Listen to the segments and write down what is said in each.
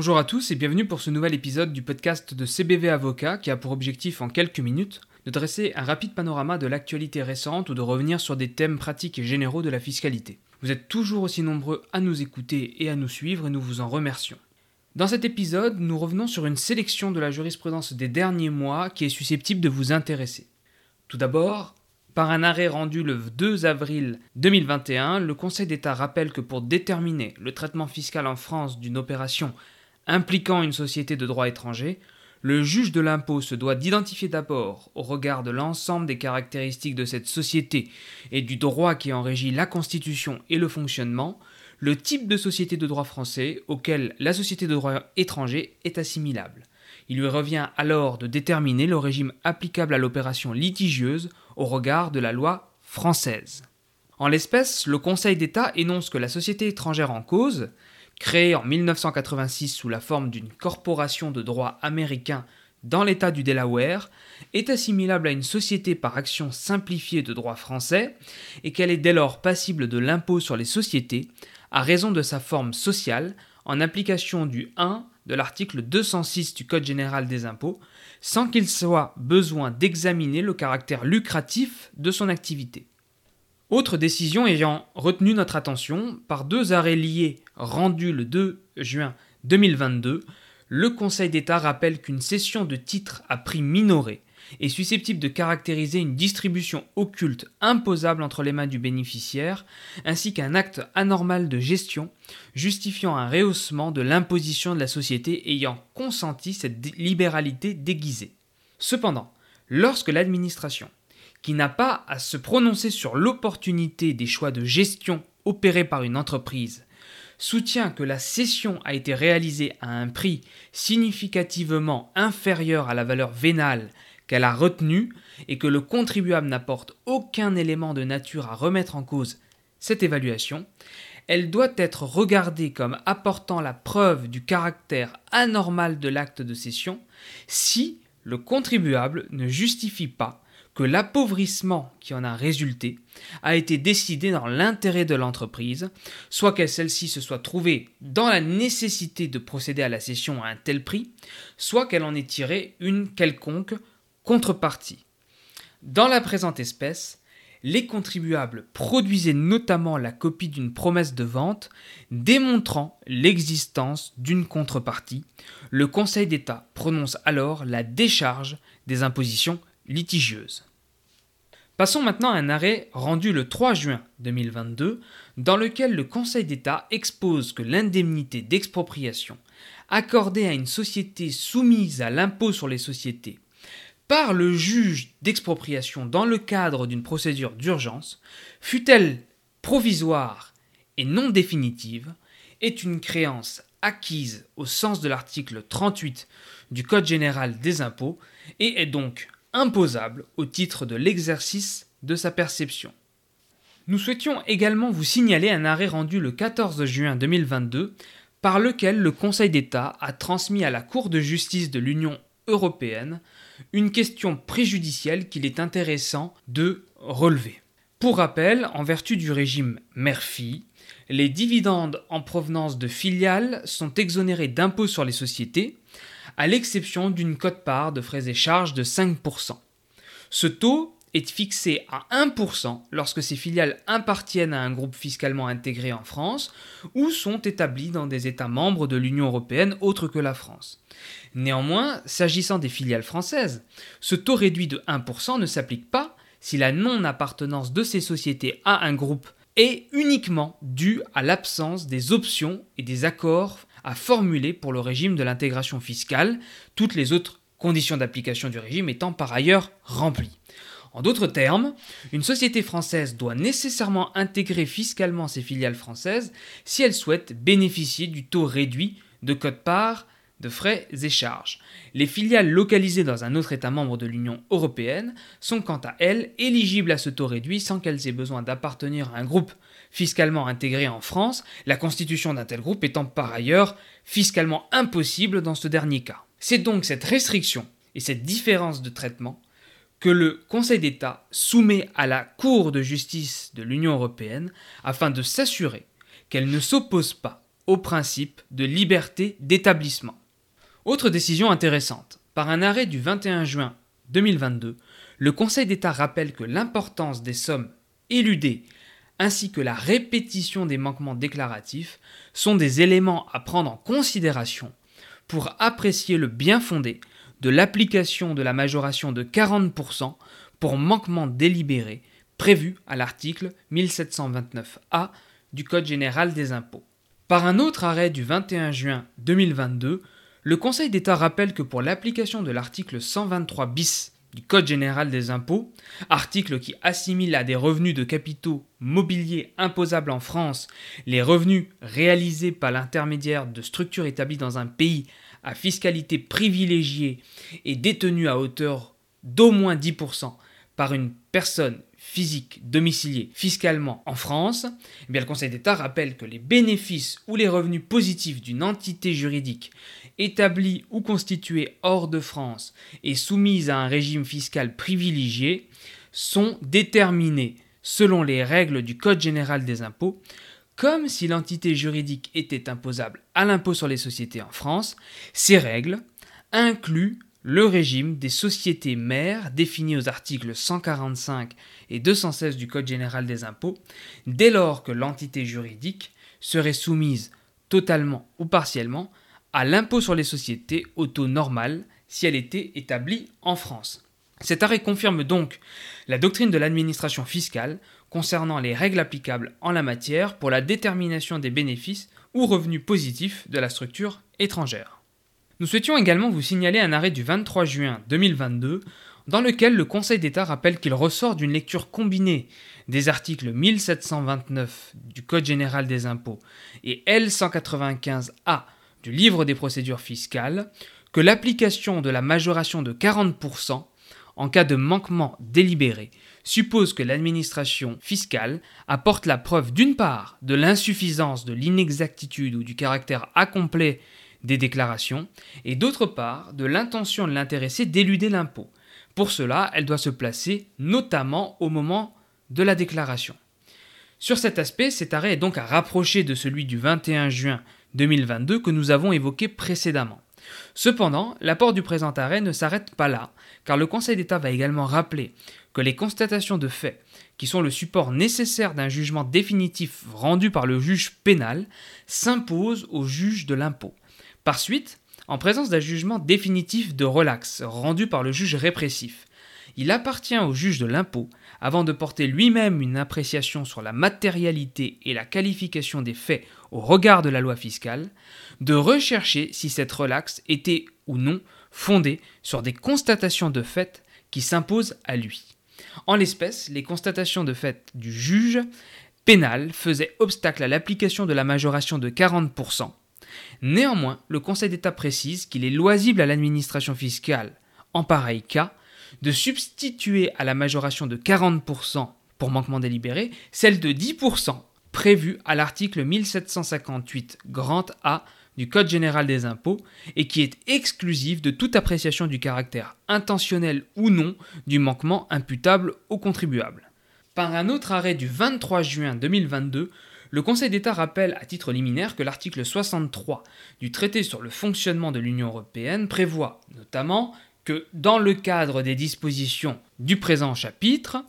Bonjour à tous et bienvenue pour ce nouvel épisode du podcast de CBV Avocat qui a pour objectif en quelques minutes de dresser un rapide panorama de l'actualité récente ou de revenir sur des thèmes pratiques et généraux de la fiscalité. Vous êtes toujours aussi nombreux à nous écouter et à nous suivre et nous vous en remercions. Dans cet épisode, nous revenons sur une sélection de la jurisprudence des derniers mois qui est susceptible de vous intéresser. Tout d'abord, par un arrêt rendu le 2 avril 2021, le Conseil d'État rappelle que pour déterminer le traitement fiscal en France d'une opération impliquant une société de droit étranger, le juge de l'impôt se doit d'identifier d'abord, au regard de l'ensemble des caractéristiques de cette société et du droit qui en régit la constitution et le fonctionnement, le type de société de droit français auquel la société de droit étranger est assimilable. Il lui revient alors de déterminer le régime applicable à l'opération litigieuse au regard de la loi française. En l'espèce, le Conseil d'État énonce que la société étrangère en cause, créée en 1986 sous la forme d'une corporation de droit américain dans l'État du Delaware, est assimilable à une société par action simplifiée de droit français et qu'elle est dès lors passible de l'impôt sur les sociétés à raison de sa forme sociale en application du 1 de l'article 206 du Code général des impôts, sans qu'il soit besoin d'examiner le caractère lucratif de son activité. Autre décision ayant retenu notre attention, par deux arrêts liés rendus le 2 juin 2022, le Conseil d'État rappelle qu'une cession de titres à prix minoré est susceptible de caractériser une distribution occulte imposable entre les mains du bénéficiaire, ainsi qu'un acte anormal de gestion justifiant un rehaussement de l'imposition de la société ayant consenti cette libéralité déguisée. Cependant, lorsque l'administration, qui n'a pas à se prononcer sur l'opportunité des choix de gestion opérés par une entreprise, soutient que la cession a été réalisée à un prix significativement inférieur à la valeur vénale qu'elle a retenu et que le contribuable n'apporte aucun élément de nature à remettre en cause cette évaluation, elle doit être regardée comme apportant la preuve du caractère anormal de l'acte de cession si le contribuable ne justifie pas que l'appauvrissement qui en a résulté a été décidé dans l'intérêt de l'entreprise, soit que celle-ci se soit trouvée dans la nécessité de procéder à la cession à un tel prix, soit qu'elle en ait tiré une quelconque Contrepartie. Dans la présente espèce, les contribuables produisaient notamment la copie d'une promesse de vente démontrant l'existence d'une contrepartie. Le Conseil d'État prononce alors la décharge des impositions litigieuses. Passons maintenant à un arrêt rendu le 3 juin 2022 dans lequel le Conseil d'État expose que l'indemnité d'expropriation accordée à une société soumise à l'impôt sur les sociétés par le juge d'expropriation dans le cadre d'une procédure d'urgence, fut-elle provisoire et non définitive, est une créance acquise au sens de l'article 38 du Code général des impôts et est donc imposable au titre de l'exercice de sa perception. Nous souhaitions également vous signaler un arrêt rendu le 14 juin 2022 par lequel le Conseil d'État a transmis à la Cour de justice de l'Union européenne une question préjudicielle qu'il est intéressant de relever. Pour rappel, en vertu du régime Murphy, les dividendes en provenance de filiales sont exonérés d'impôts sur les sociétés, à l'exception d'une cote-part de frais et charges de 5%. Ce taux est fixé à 1% lorsque ces filiales appartiennent à un groupe fiscalement intégré en France ou sont établies dans des États membres de l'Union européenne autres que la France. Néanmoins, s'agissant des filiales françaises, ce taux réduit de 1% ne s'applique pas si la non-appartenance de ces sociétés à un groupe est uniquement due à l'absence des options et des accords à formuler pour le régime de l'intégration fiscale, toutes les autres conditions d'application du régime étant par ailleurs remplies. En d'autres termes, une société française doit nécessairement intégrer fiscalement ses filiales françaises si elle souhaite bénéficier du taux réduit de code-part de frais et charges. Les filiales localisées dans un autre État membre de l'Union européenne sont quant à elles éligibles à ce taux réduit sans qu'elles aient besoin d'appartenir à un groupe fiscalement intégré en France, la constitution d'un tel groupe étant par ailleurs fiscalement impossible dans ce dernier cas. C'est donc cette restriction et cette différence de traitement que le Conseil d'État soumet à la Cour de justice de l'Union européenne afin de s'assurer qu'elle ne s'oppose pas au principe de liberté d'établissement. Autre décision intéressante. Par un arrêt du 21 juin 2022, le Conseil d'État rappelle que l'importance des sommes éludées ainsi que la répétition des manquements déclaratifs sont des éléments à prendre en considération pour apprécier le bien fondé de l'application de la majoration de 40% pour manquement délibéré prévu à l'article 1729A du Code général des impôts. Par un autre arrêt du 21 juin 2022, le Conseil d'État rappelle que pour l'application de l'article 123 bis du Code général des impôts, article qui assimile à des revenus de capitaux mobiliers imposables en France les revenus réalisés par l'intermédiaire de structures établies dans un pays à fiscalité privilégiée et détenues à hauteur d'au moins 10% par une personne physique domiciliée fiscalement en France, eh le Conseil d'État rappelle que les bénéfices ou les revenus positifs d'une entité juridique établie ou constituée hors de France et soumise à un régime fiscal privilégié sont déterminés selon les règles du Code général des impôts, comme si l'entité juridique était imposable à l'impôt sur les sociétés en France, ces règles incluent le régime des sociétés mères définies aux articles 145 et 216 du Code général des impôts, dès lors que l'entité juridique serait soumise totalement ou partiellement à l'impôt sur les sociétés au taux normal si elle était établie en France. Cet arrêt confirme donc la doctrine de l'administration fiscale concernant les règles applicables en la matière pour la détermination des bénéfices ou revenus positifs de la structure étrangère. Nous souhaitions également vous signaler un arrêt du 23 juin 2022 dans lequel le Conseil d'État rappelle qu'il ressort d'une lecture combinée des articles 1729 du Code général des impôts et L195A du livre des procédures fiscales que l'application de la majoration de 40% en cas de manquement délibéré suppose que l'administration fiscale apporte la preuve d'une part de l'insuffisance, de l'inexactitude ou du caractère incomplet des déclarations, et d'autre part de l'intention de l'intéressé d'éluder l'impôt. Pour cela, elle doit se placer notamment au moment de la déclaration. Sur cet aspect, cet arrêt est donc à rapprocher de celui du 21 juin 2022 que nous avons évoqué précédemment. Cependant, l'apport du présent arrêt ne s'arrête pas là, car le Conseil d'État va également rappeler que les constatations de fait, qui sont le support nécessaire d'un jugement définitif rendu par le juge pénal, s'imposent au juge de l'impôt. Par suite, en présence d'un jugement définitif de relax rendu par le juge répressif, il appartient au juge de l'impôt, avant de porter lui-même une appréciation sur la matérialité et la qualification des faits au regard de la loi fiscale, de rechercher si cette relaxe était ou non fondée sur des constatations de fait qui s'imposent à lui. En l'espèce, les constatations de fait du juge pénal faisaient obstacle à l'application de la majoration de 40%. Néanmoins, le Conseil d'État précise qu'il est loisible à l'administration fiscale, en pareil cas, de substituer à la majoration de 40% pour manquement délibéré celle de 10% prévue à l'article 1758 grand A du Code général des impôts et qui est exclusive de toute appréciation du caractère intentionnel ou non du manquement imputable au contribuable. Par un autre arrêt du 23 juin 2022, le Conseil d'État rappelle à titre liminaire que l'article 63 du traité sur le fonctionnement de l'Union européenne prévoit notamment que dans le cadre des dispositions du présent chapitre,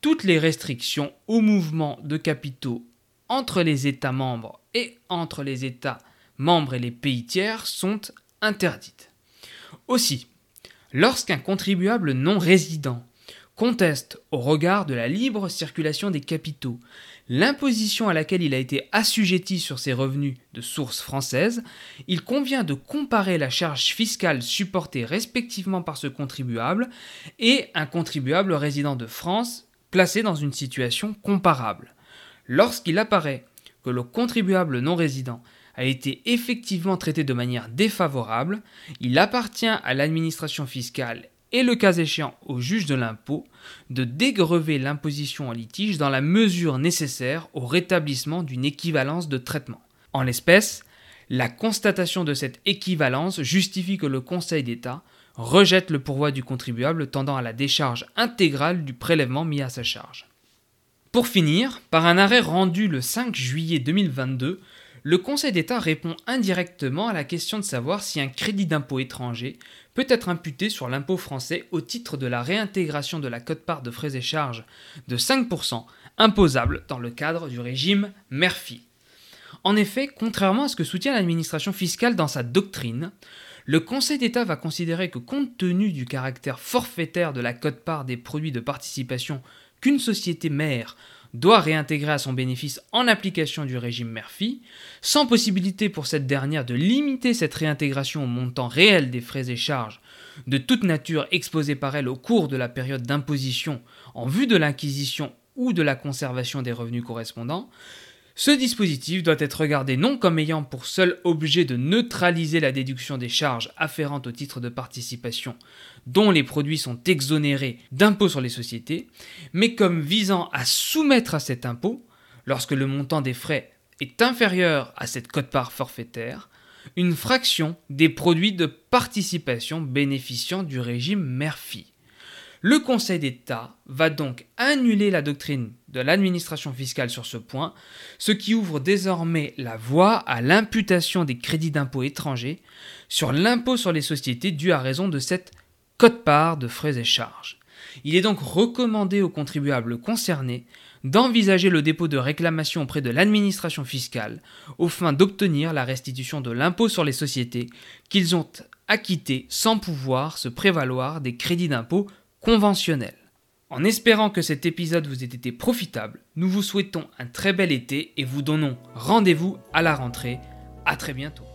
toutes les restrictions au mouvement de capitaux entre les États membres et entre les États membres et les pays tiers sont interdites. Aussi, lorsqu'un contribuable non résident conteste au regard de la libre circulation des capitaux l'imposition à laquelle il a été assujetti sur ses revenus de source française, il convient de comparer la charge fiscale supportée respectivement par ce contribuable et un contribuable résident de France placé dans une situation comparable. Lorsqu'il apparaît que le contribuable non résident a été effectivement traité de manière défavorable, il appartient à l'administration fiscale et le cas échéant au juge de l'impôt de dégrever l'imposition en litige dans la mesure nécessaire au rétablissement d'une équivalence de traitement. En l'espèce, la constatation de cette équivalence justifie que le Conseil d'État rejette le pourvoi du contribuable tendant à la décharge intégrale du prélèvement mis à sa charge. Pour finir, par un arrêt rendu le 5 juillet 2022, le Conseil d'État répond indirectement à la question de savoir si un crédit d'impôt étranger peut être imputé sur l'impôt français au titre de la réintégration de la cote-part de frais et charges de 5% imposable dans le cadre du régime Murphy. En effet, contrairement à ce que soutient l'administration fiscale dans sa doctrine, le Conseil d'État va considérer que compte tenu du caractère forfaitaire de la cote-part des produits de participation qu'une société mère doit réintégrer à son bénéfice en application du régime Murphy, sans possibilité pour cette dernière de limiter cette réintégration au montant réel des frais et charges de toute nature exposés par elle au cours de la période d'imposition en vue de l'acquisition ou de la conservation des revenus correspondants, ce dispositif doit être regardé non comme ayant pour seul objet de neutraliser la déduction des charges afférentes au titre de participation dont les produits sont exonérés d'impôt sur les sociétés, mais comme visant à soumettre à cet impôt, lorsque le montant des frais est inférieur à cette cote-part forfaitaire, une fraction des produits de participation bénéficiant du régime Murphy. Le Conseil d'État va donc annuler la doctrine de l'administration fiscale sur ce point, ce qui ouvre désormais la voie à l'imputation des crédits d'impôt étrangers sur l'impôt sur les sociétés dû à raison de cette cote-part de frais et charges. Il est donc recommandé aux contribuables concernés d'envisager le dépôt de réclamation auprès de l'administration fiscale au fin d'obtenir la restitution de l'impôt sur les sociétés qu'ils ont acquitté sans pouvoir se prévaloir des crédits d'impôt conventionnel. En espérant que cet épisode vous ait été profitable, nous vous souhaitons un très bel été et vous donnons rendez-vous à la rentrée. A très bientôt.